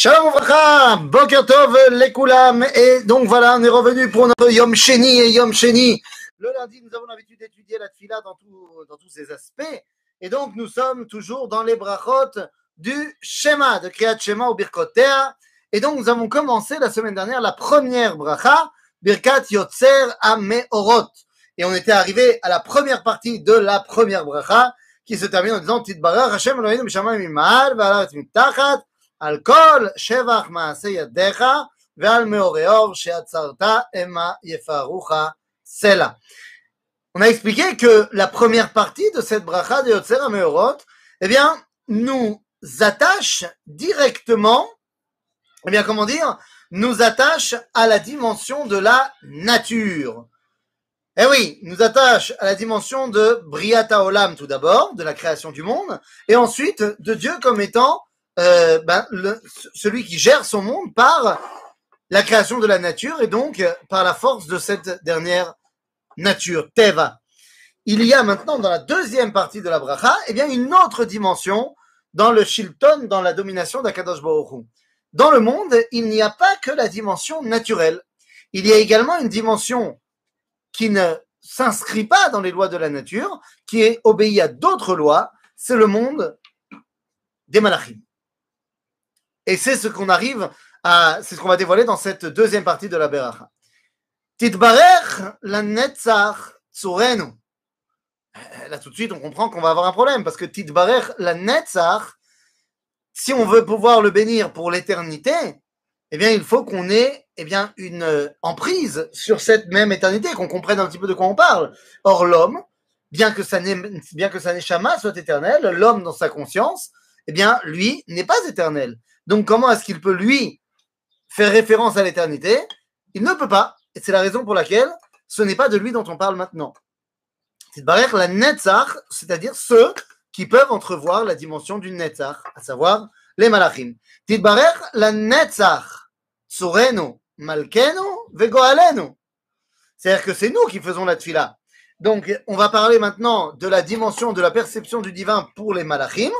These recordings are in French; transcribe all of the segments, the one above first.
Shalom Ouvracha, Boker Tov, Lekulam. Et donc voilà, on est revenu pour notre Yom Sheni et Yom Sheni. Le lundi, nous avons l'habitude d'étudier la Tfila dans, tout- dans tous ses aspects. Et donc, nous sommes toujours dans les brachot du Shema, de Kriyat Shema au Birkotea. Et donc, nous avons commencé la semaine dernière la première bracha, Birkat Yotzer Ameorot. Et on était arrivé à la première partie de la première bracha, qui se termine en disant Tidbarach Hashem Eloheinu Mishamayim Mima'al Ve'alaret Mitachat על כל שבח מעשה ידיך ועל מאורי אור שעצרת המה יפארוך סלע. On a expliqué que la première partie de cette bracha de Yotzer HaMeorot, eh bien, nous attache directement, eh bien, comment dire, nous attache à la dimension de la nature. Eh oui, nous attache à la dimension de Briata Olam tout d'abord, de la création du monde, et ensuite de Dieu comme étant euh, ben, le- celui qui gère son monde par la création de la nature et donc euh, par la force de cette dernière nature, Teva. Il y a maintenant dans la deuxième partie de la bracha, eh bien une autre dimension dans le Shilton, dans la domination d'Akadosh. Dans le monde, il n'y a pas que la dimension naturelle. Il y a également une dimension qui ne s'inscrit pas dans les lois de la nature, qui est obéie à d'autres lois, c'est le monde des malachim. Et c'est ce qu'on arrive à, c'est ce qu'on va dévoiler dans cette deuxième partie de la Beracha. Titbarech la netzach tsurenu. Là, tout de suite, on comprend qu'on va avoir un problème parce que Titbarech la netzach, si on veut pouvoir le bénir pour l'éternité, eh bien, il faut qu'on ait, eh bien, une emprise sur cette même éternité, qu'on comprenne un petit peu de quoi on parle. Or, l'homme, bien que sa, bien que sa neshama soit éternelle, l'homme dans sa conscience, eh bien, lui n'est pas éternel. Donc, comment est-ce qu'il peut, lui, faire référence à l'éternité? Il ne peut pas. Et c'est la raison pour laquelle ce n'est pas de lui dont on parle maintenant. C'est la Netzach, c'est-à-dire ceux qui peuvent entrevoir la dimension du Netzach, à savoir les Malachim. Tidbarech la Netzach, Tsurenu, Malkenu, Vegoalenu. C'est-à-dire que c'est nous qui faisons la tfila. Donc, on va parler maintenant de la dimension de la perception du divin pour les Malachim,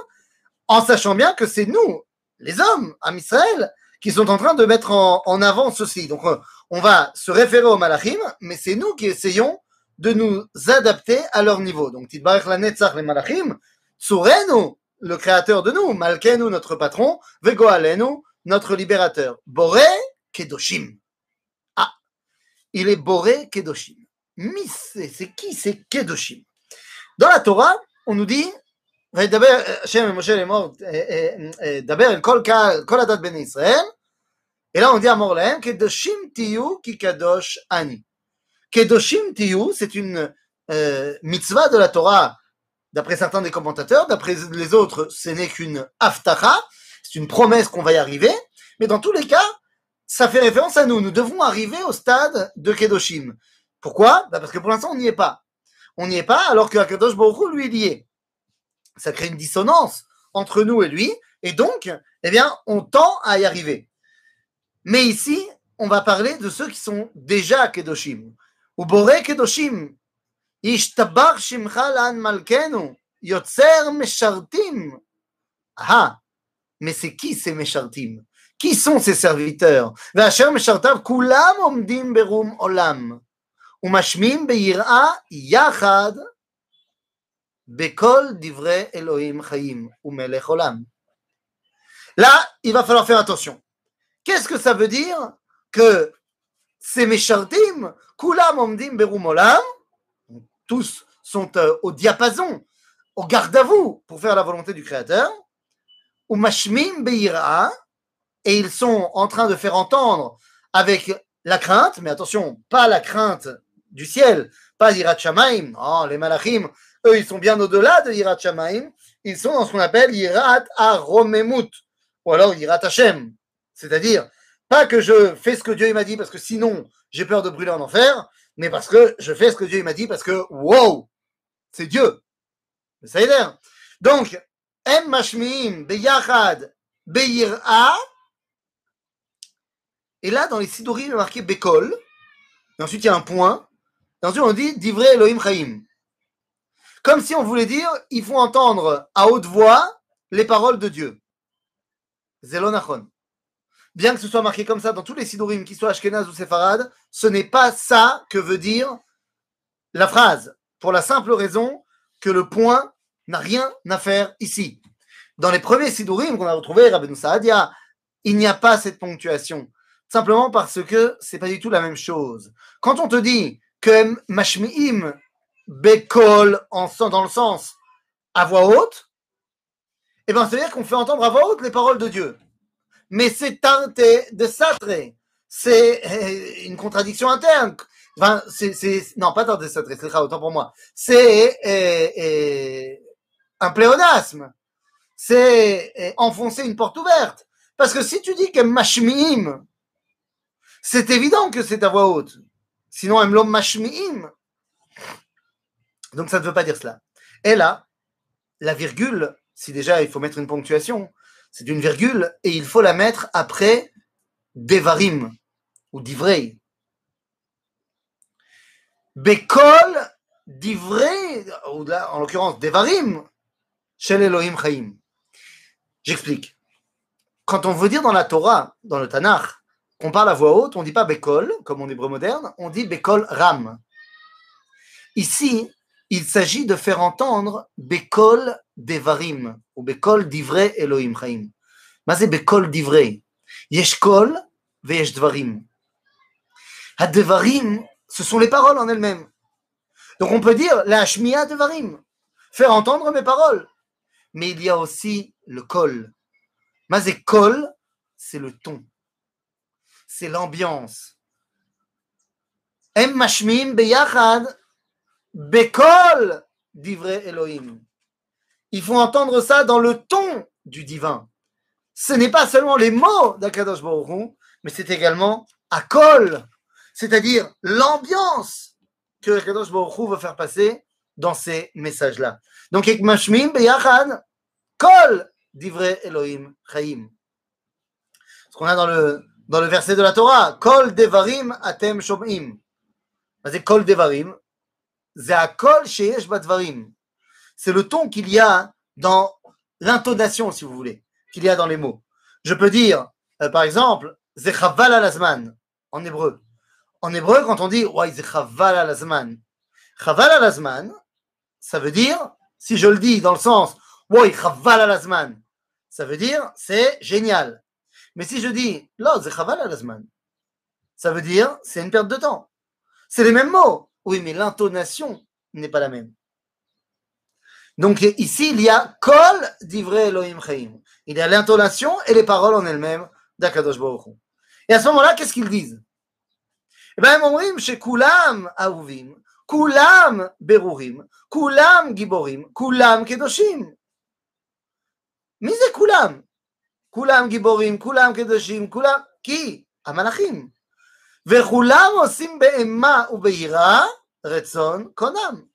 en sachant bien que c'est nous, les hommes, à Israël, qui sont en train de mettre en, avant ceci. Donc, euh, on va se référer aux Malachim, mais c'est nous qui essayons de nous adapter à leur niveau. Donc, Tidbarech la les Malachim, Tsurenu, le créateur de nous, Malkenu, notre patron, Vegoalenu, notre libérateur. Boré Kedoshim. Ah, il est Boré Kedoshim. Mais c'est qui c'est Kedoshim? Dans la Torah, on nous dit וידבר השם אל משה לאמור, אה, אה, אה, דבר אל כל קהל, כל הדת בני ישראל, אלא on dit אמור להם, קדושים תהיו כי קדוש אני. קדושים תהיו, c'est une euh, mitzvah de la Torah, d'après certains des commentateurs, d'après les autres, ce n'est qu'une aftacha, c'est une promesse qu'on va y arriver, mais dans tous les cas, ça fait référence à nous. Nous devons arriver au stade de Kedoshim. Pourquoi Bah Parce que pour l'instant, on n'y est pas. On n'y est pas, alors que Kadosh Baruch Hu, lui, il y est ça crée une dissonance entre nous et lui, et donc, eh bien, on tend à y arriver. Mais ici, on va parler de ceux qui sont déjà Kedoshim. Ou Boré Kedoshim, Ishtabar Shimcha Lan Malkenu, Yotzer Meshartim. Ah, mais c'est qui ces Meshartim? Qui sont ces serviteurs? Vacher Meshartav, Kulam Omdim Berum Olam. Umashmim Beira Yachad Bekol Elohim Là, il va falloir faire attention. Qu'est-ce que ça veut dire que ces Meshartim, Kulam Omdim tous sont euh, au diapason, au garde à vous pour faire la volonté du Créateur, ou et ils sont en train de faire entendre avec la crainte, mais attention, pas la crainte du ciel, pas l'Irat oh, les Malachim ils sont bien au-delà de Yirat Shamaim, ils sont dans ce qu'on appelle Yirat Aromemut, ou alors Yirat Hashem. C'est-à-dire, pas que je fais ce que Dieu m'a dit parce que sinon j'ai peur de brûler en enfer, mais parce que je fais ce que Dieu m'a dit parce que, wow, c'est Dieu. Ça y est. Donc, Em Mashmiim Beyachad Beyira, et là, dans les Sidorim, il est marqué Bekol, et ensuite il y a un point, ensuite on dit Divrei Elohim Chaim. Comme si on voulait dire, il faut entendre à haute voix les paroles de Dieu. Zelonachon. bien que ce soit marqué comme ça dans tous les sidurim, qu'ils soient Ashkenaz ou Sepharad, ce n'est pas ça que veut dire la phrase, pour la simple raison que le point n'a rien à faire ici. Dans les premiers sidurim qu'on a retrouvés, Rabbeinu Saadia, il n'y a pas cette ponctuation. Simplement parce que c'est pas du tout la même chose. Quand on te dit que mashmi'im bekol en dans le sens à voix haute, eh ben, c'est-à-dire qu'on fait entendre à voix haute les paroles de Dieu. Mais c'est teinté de satre. C'est euh, une contradiction interne. Enfin, c'est, non, pas teinté de satre, c'est autant pour moi. C'est euh, euh, un pléonasme. C'est enfoncer une porte ouverte. Parce que si tu dis que mashmi'im, c'est évident que c'est à voix haute. Sinon, l'homme mashmi'im. Donc ça ne veut pas dire cela. Et là, la virgule, si déjà il faut mettre une ponctuation, c'est une virgule et il faut la mettre après devarim ou divrei. Bekol divrei, ou en l'occurrence devarim, shel Elohim Chaim. J'explique. Quand on veut dire dans la Torah, dans le Tanakh, qu'on parle à voix haute, on ne dit pas Bekol, comme en hébreu moderne, on dit Bekol Ram. Ici, il s'agit de faire entendre Bekol Devarim, ou Bekol Divrei Elohim Chaim. Divrei. Yesh Kol veyesh Dvarim. Devarim, ce sont les paroles en elles-mêmes. Donc on peut dire la Shmiya Devarim, faire entendre mes paroles. Mais il y a aussi le Kol. Mais Kol, c'est le ton c'est l'ambiance. Em mashmim beyachad bekol divrei Elohim. Il faut entendre ça dans le ton du divin. Ce n'est pas seulement les mots d'Akadosh mais c'est également akol, c'est-à-dire l'ambiance que Akadosh Baruch veut faire passer dans ces messages-là. Donc, ek mashmim beyachad kol divrei Elohim chaim. Ce qu'on a dans le dans le verset de la Torah, Kol devarim atem shomim. C'est Kol devarim. C'est le ton qu'il y a dans l'intonation, si vous voulez, qu'il y a dans les mots. Je peux dire, euh, par exemple, Zechaval alazman, en hébreu. En hébreu, quand on dit, ouais, Zechaval alazman. Chaval alazman, ça veut dire, si je le dis dans le sens, ouais, Chaval alazman, ça veut dire, c'est génial. Mais si je dis Lo, ça veut dire c'est une perte de temps. C'est les mêmes mots. Oui, mais l'intonation n'est pas la même. Donc ici, il y a Kol d'Ivrei Elohim Chaim. Il y a l'intonation et les paroles en elles-mêmes d'Akadosh Baruch Et à ce moment-là, qu'est-ce qu'ils disent Eh bien, ils disent chez Kulam Aouvim, Kulam Berurim, Kulam Giborim, Kulam Kedoshim. Mais c'est Kulam כולם גיבורים, כולם קדושים, כולם, כי המלאכים. וכולם עושים באימה וביראה Retson Konam.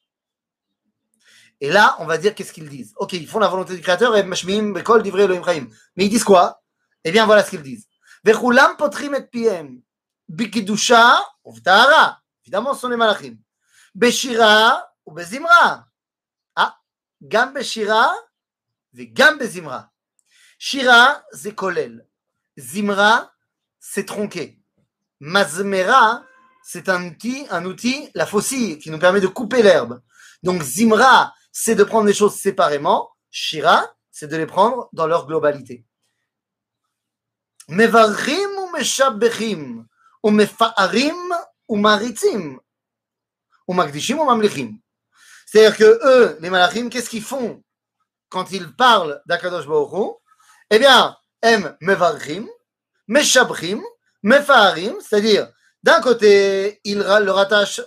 Et là, on va dire qu'est-ce qu'ils disent. Ok, ils font la volonté du Créateur et Mashmiim, Bekol, Divrei, Elohim, Chaim. Mais ils disent quoi? Eh bien, voilà ce qu'ils disent. Vechulam potrim et piem. Bikidusha ou v'tahara. Évidemment, ce sont les malachim. Beshira ou bezimra. Ah, gam beshira et gam bezimra. Shira, c'est kolel. Zimra, c'est tronqué. Mazmera, c'est un outil, un outil, la faucille, qui nous permet de couper l'herbe. Donc Zimra, c'est de prendre les choses séparément. Shira, c'est de les prendre dans leur globalité. Mevarim ou meshabechim, ou mefa'arim ou maritzim, ou magdishim ou mamlichim? C'est-à-dire que eux, les malachim, qu'est-ce qu'ils font quand ils parlent d'Akadosh Baruch eh bien, M, mevarchim, meshabrim, mefaharim, c'est-à-dire, d'un côté, ils le rattachent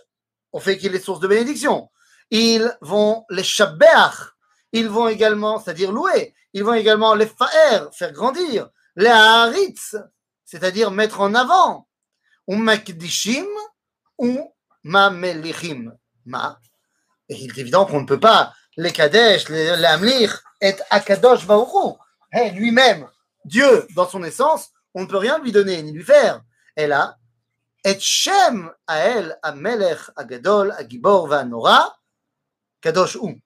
au fait qu'il est source de bénédiction. Ils vont les shabbeach, ils vont également, c'est-à-dire louer, ils vont également les fa'er, faire grandir, les haritz, c'est-à-dire mettre en avant, ou makdishim, ou mamelichim. Ma. Et il est évident qu'on ne peut pas les kadesh, les, amlich, et akadosh baruch lui-même, Dieu, dans son essence, on ne peut rien lui donner ni lui faire. Et là, et Shem Ael Amelech Agadol Agibor Vanora Kadosh U.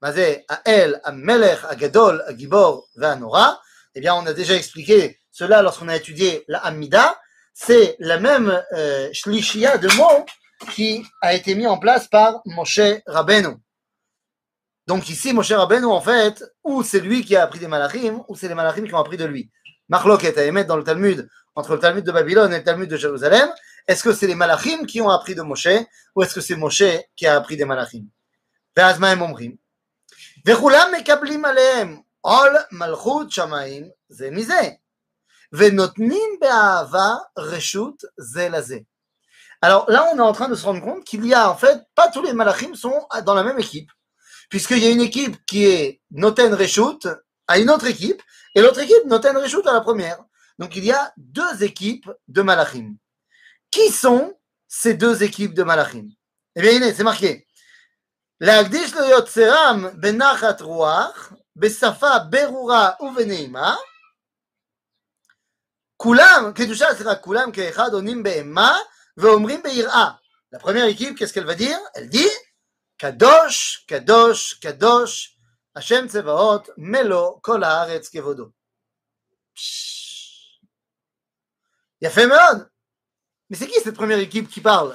Mazé Ael Amelech Agadol Agibor Vanora. Eh bien, on a déjà expliqué cela lorsqu'on a étudié la Hamida. C'est la même euh, de mots qui a été mis en place par Moshe Rabbeinu. Donc ici, Moshe Rabbeinu, en fait, ou c'est lui qui a appris des malachim, ou c'est les malachim qui ont appris de lui. Marloch est à émettre dans le Talmud, entre le Talmud de Babylone et le Talmud de Jérusalem Est-ce que c'est les malachim qui ont appris de Moshe, ou est-ce que c'est Moshe qui a appris des malachim ואז מה הם אומרים? וכולם מקבלים עליהם עול מלכות שמיים זה מזה, ונותנים באהבה רשות זה לזה. Alors là, on est en train de se rendre compte qu'il y a en fait, pas tous les malachim sont dans la même équipe, puisqu'il y a une équipe qui est Noten Reshut à une autre équipe, et l'autre équipe Noten Reshut à la première. Donc il y a deux équipes de malachim. Qui sont ces deux équipes de malachim Eh bien, c'est marqué. להקדיש ליוצרם בנחת רוח, בשפה ברורה ובנעימה, כולם, קדושה, סליחה, כולם כאחד עונים באימה ואומרים ביראה. La première équipe, qu'est-ce qu'elle va dire Elle dit Kadosh, Kadosh, Kadosh, Hashem Tsevaot, Melo, Kol Mais c'est qui cette première équipe qui parle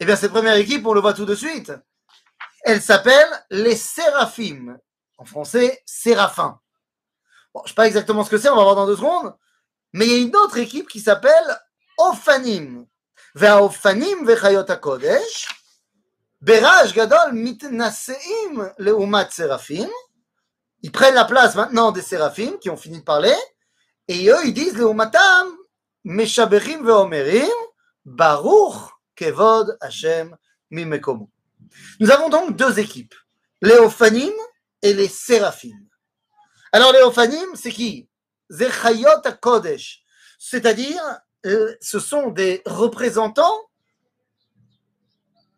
Eh bien, cette première équipe, on le voit tout de suite. Elle s'appelle les Séraphim. En français, Séraphins. Bon, je ne sais pas exactement ce que c'est, on va voir dans deux secondes. Mais il y a une autre équipe qui s'appelle Ophanim. והאופנים וחיות הקודש, ברעש גדול מתנשאים לעומת séraphim. Ils prennent la place maintenant des séraphim qui ont fini de parler, et eux ils disent לעומתם, משבחים ואומרים, Baruch Kevod Hashem Mimekomo. Nous avons donc deux équipes, les Ophanim et les Séraphim. Alors les Ophanim, c'est qui? C'est-à-dire euh, ce sont des représentants,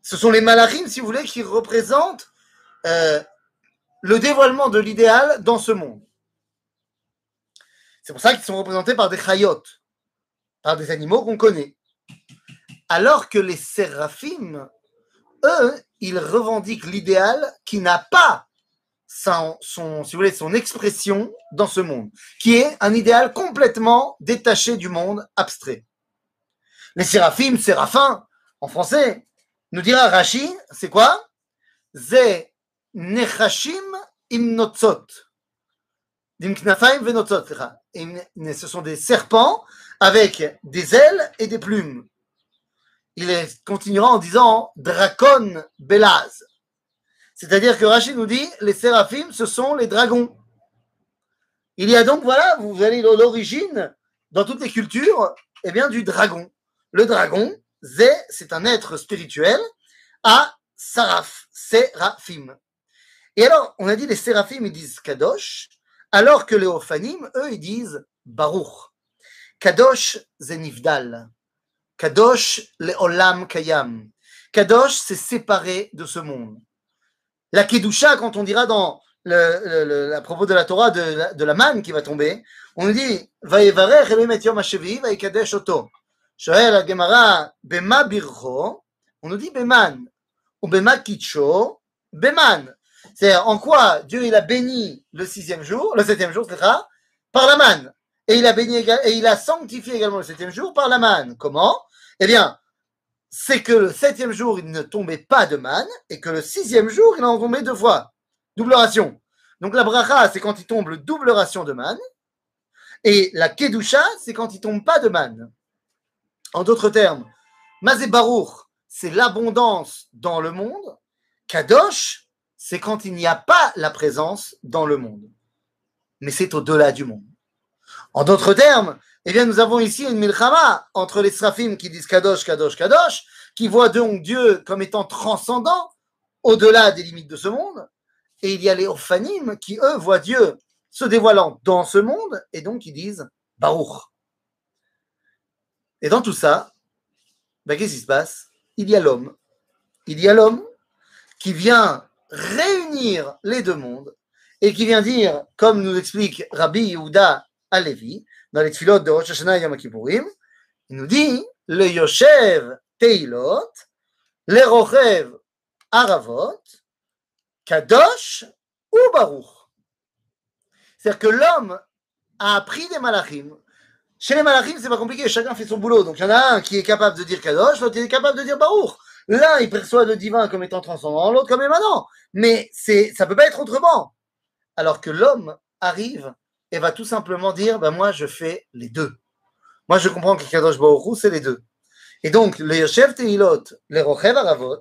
ce sont les Malachim, si vous voulez, qui représentent euh, le dévoilement de l'idéal dans ce monde. C'est pour ça qu'ils sont représentés par des chayotes, par des animaux qu'on connaît. Alors que les séraphim, eux, ils revendiquent l'idéal qui n'a pas son, expression dans ce monde, qui est un idéal complètement détaché du monde abstrait. Les séraphim, séraphins, en français, nous dira Rashi, c'est quoi? Ze nechashim. Ce sont des serpents avec des ailes et des plumes. Il continuera en disant Dracon Belaz. C'est-à-dire que Rachid nous dit les séraphim, ce sont les dragons. Il y a donc, voilà, vous allez dans l'origine, dans toutes les cultures, eh bien, du dragon. Le dragon, Zé, c'est un être spirituel, à Saraf, Séraphim. Et alors, on a dit les séraphim, ils disent Kadosh, alors que les Ophanim, eux, ils disent Baruch. Kadosh, Zenivdal. Kadosh, le Olam Kayam. Kadosh, c'est séparé de ce monde. La Kedusha, quand on dira dans le, à propos de la Torah de la, de manne qui va tomber, on dit Vayevarech Elohim et Yom HaShevi Vayikadesh Oto. Gemara Bema on nous dit Beman, ou Bema Kitcho, Beman. C'est en quoi Dieu il a béni le sixième jour, le septième jour, etc., par la manne. Et il a béni et il a sanctifié également le septième jour par la manne. Comment? Eh bien, c'est que le septième jour, il ne tombait pas de manne, et que le sixième jour, il en tombait deux fois. Double ration. Donc la bracha, c'est quand il tombe le double ration de manne, et la kedusha, c'est quand il tombe pas de manne. En d'autres termes, mazé c'est l'abondance dans le monde. Kadosh, c'est quand il n'y a pas la présence dans le monde. Mais c'est au-delà du monde. En d'autres termes, eh bien, nous avons ici une milchama entre les srafim qui disent Kadosh, Kadosh, Kadosh, qui voient donc Dieu comme étant transcendant au-delà des limites de ce monde. Et il y a les orphanim qui, eux, voient Dieu se dévoilant dans ce monde et donc ils disent Baruch. Et dans tout ça, ben, qu'est-ce qui se passe? Il y a l'homme. Il y a l'homme qui vient réunir les deux mondes et qui vient dire, comme nous explique Rabbi Yehuda Alevi, dans les tfilotes de Rosh Hashanah et Yom Kippourim, il nous dit le Yoshev Teilot, le Rochev Aravot, Kadosh ou Baruch. C'est-à-dire que l'homme a appris des malachim. Chez les malachim, c'est pas compliqué, chacun fait son boulot. Donc il y en a un qui est capable de dire Kadosh, l'autre est capable de dire Baruch. L'un, il perçoit le divin comme étant transcendant, l'autre comme émanant. Mais c'est, ça peut pas être autrement. Alors que l'homme arrive et va tout simplement dire, ben moi, je fais les deux. Moi, je comprends que Kadosh Baruch c'est les deux. Et donc, les chefs Tehilot, les Rochev Aravot,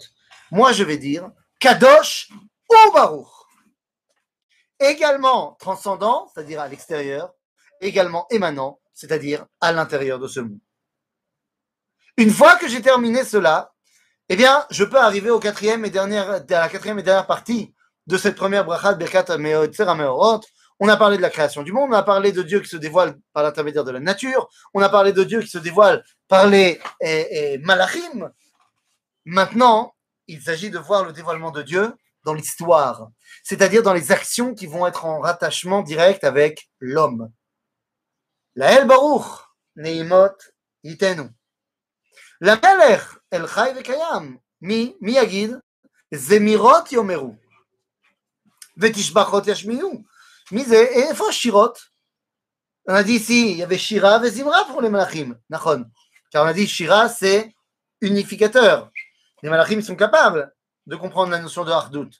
moi, je vais dire Kadosh ou Baruch. Également transcendant, c'est-à-dire à l'extérieur, également émanant, c'est-à-dire à, l'intérieur de ce monde. Une fois que j'ai terminé cela, eh bien, je peux arriver au quatrième et dernière, à la quatrième et dernière partie de cette première bracha de Birkat Meorot. On a parlé de la création du monde, on a parlé de Dieu qui se dévoile par l'intermédiaire de la nature, on a parlé de Dieu qui se dévoile par les malachim. Maintenant, il s'agit de voir le dévoilement de Dieu dans l'histoire, c'est-à-dire dans les actions qui vont être en rattachement direct avec l'homme. La El Baruch, Neimot, Itenu. La Melech, El Chai Mi, Mi Zemirot Yomeru. Vetishbachot Yashmiyu. Mizé et Ephra Shirot. On a dit ici, il y avait Shira et Zimra pour les Malachim. Nachon. Car on a dit Shira, c'est unificateur. Les Malachim sont capables de comprendre la notion de Hardout.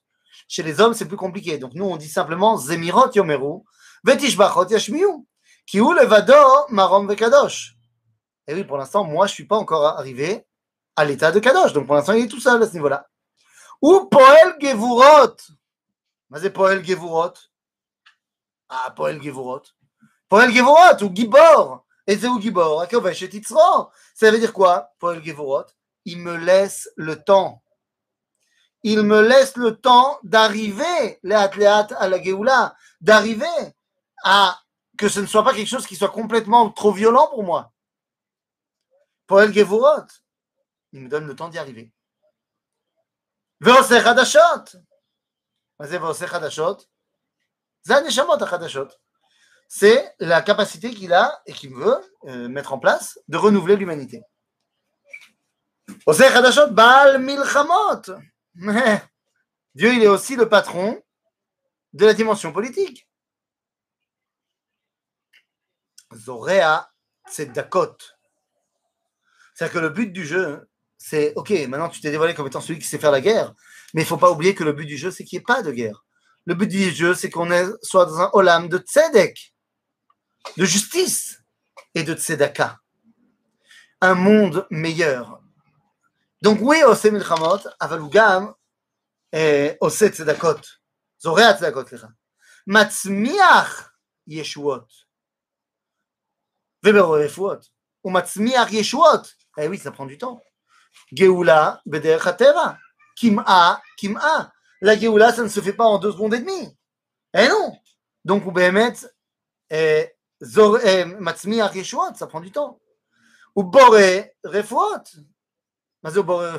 Chez les hommes, c'est plus compliqué. Donc nous, on dit simplement Zemirot Yomeru, Vetishbachot Yashmiu, Kiu Levado Marom Vekadosh. Et oui, pour l'instant, moi, je ne suis pas encore arrivé à l'état de Kadosh. Donc pour l'instant, il est tout seul à ce niveau-là. Ou Poel Gevurot. Mais bah, c'est Poel Gevurot Ah, Poel Gevurot. Poel Gevurot ou Gibor. Et c'est où Gibor Ça veut dire quoi, Poel Gevurot Il me laisse le temps il me laisse le temps d'arriver, léat léat à la Géoula, d'arriver à que ce ne soit pas quelque chose qui soit complètement trop violent pour moi. Poel Gevurot, il me donne le temps d'y arriver. ועושה חדשות. מה זה ועושה חדשות? c'est la capacité qu'il a et qu'il veut euh, mettre en place de renouveler l'humanité. Mais Dieu, il est aussi le patron de la dimension politique. Zoréa, c'est C'est-à-dire que le but du jeu, c'est ok, maintenant tu t'es dévoilé comme étant celui qui sait faire la guerre, mais il ne faut pas oublier que le but du jeu, c'est qu'il n'y ait pas de guerre. Le but des dieux, c'est qu'on soit dans un olam de tzedek, de justice et de tzedaka. Un monde meilleur. Donc oui, Ose Milchamot, Avalugam, Ose Tzedakot, Zorea Tzedakot, Matzmiach Yeshuot. Veberorefuot. Ou Matzmiach Yeshuot. Eh oui, ça prend du temps. Geoula Beder Hatera. Kim'a, Kim'a. La Géoula, ça ne se fait pas en deux secondes et demie. Eh non Donc, ou Behemet, Matzmi Arishwat, ça prend du temps. Ou Boré Refouat. Mazo Boré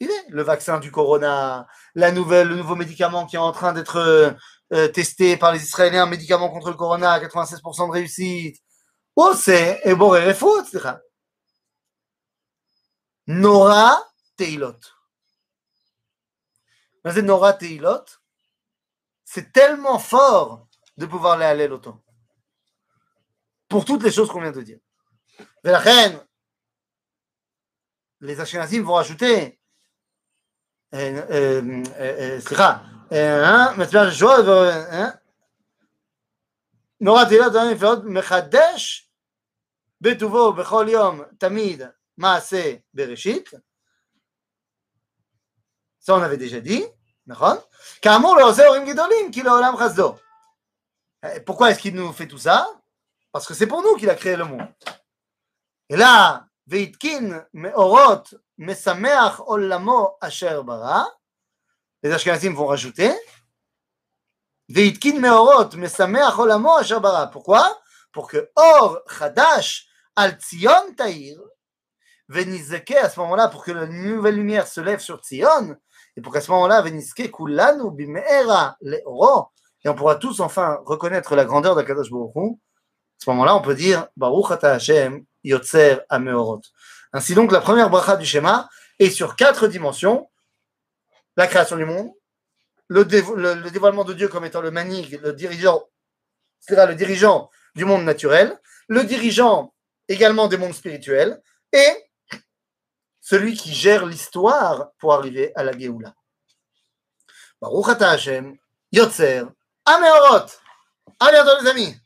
Il est le vaccin du corona, la nouvelle, le nouveau médicament qui est en train d'être euh, testé par les Israéliens, un médicament contre le corona à 96% de réussite. Oh, c'est et Boré Refouat, Nora Teilot. Mais Nora Teilot, c'est tellement fort de pouvoir aller à l'auto. Pour toutes les choses qu'on vient de dire. Mais la reine, les Ashkenazim vont ajouter, סליחה, מצביע שעות, נורא תהילה דברים נפלאות, מחדש בטובו בכל יום תמיד מעשה בראשית. Ça, on avait déjà dit, נכון? כאמור, לא עושה הורים גדולים, כי לעולם חסדו. Pourquoi est-ce qu'il nous fait tout ça Parce que c'est pour nous qu'il a créé le monde. Et là, והתקין מאורות משמח עולמו אשר ברא, les Ashkenazim vont rajouter, והתקין מאורות משמח עולמו אשר ברא. Pourquoi? Pour que or chadash al Tzion taïr, ונזכה à ce moment-là, pour que la nouvelle lumière se lève sur Tzion, et pour qu'à ce moment-là, Veniske Kulanu Bimera et on pourra tous enfin reconnaître la grandeur d'Akadosh Baruch Hu, à ce moment-là, on peut dire Baruch Ata Hashem Yotzer Ameorot. Ainsi donc, la première bracha du schéma est sur quatre dimensions la création du monde, le, dévoilement de Dieu comme étant le manig, le dirigeant, cest le dirigeant du monde naturel, le dirigeant également des mondes spirituels, et celui qui gère l'histoire pour arriver à la Géoula. Baruch Hashem, Yotzer, Ameorot. À bientôt les amis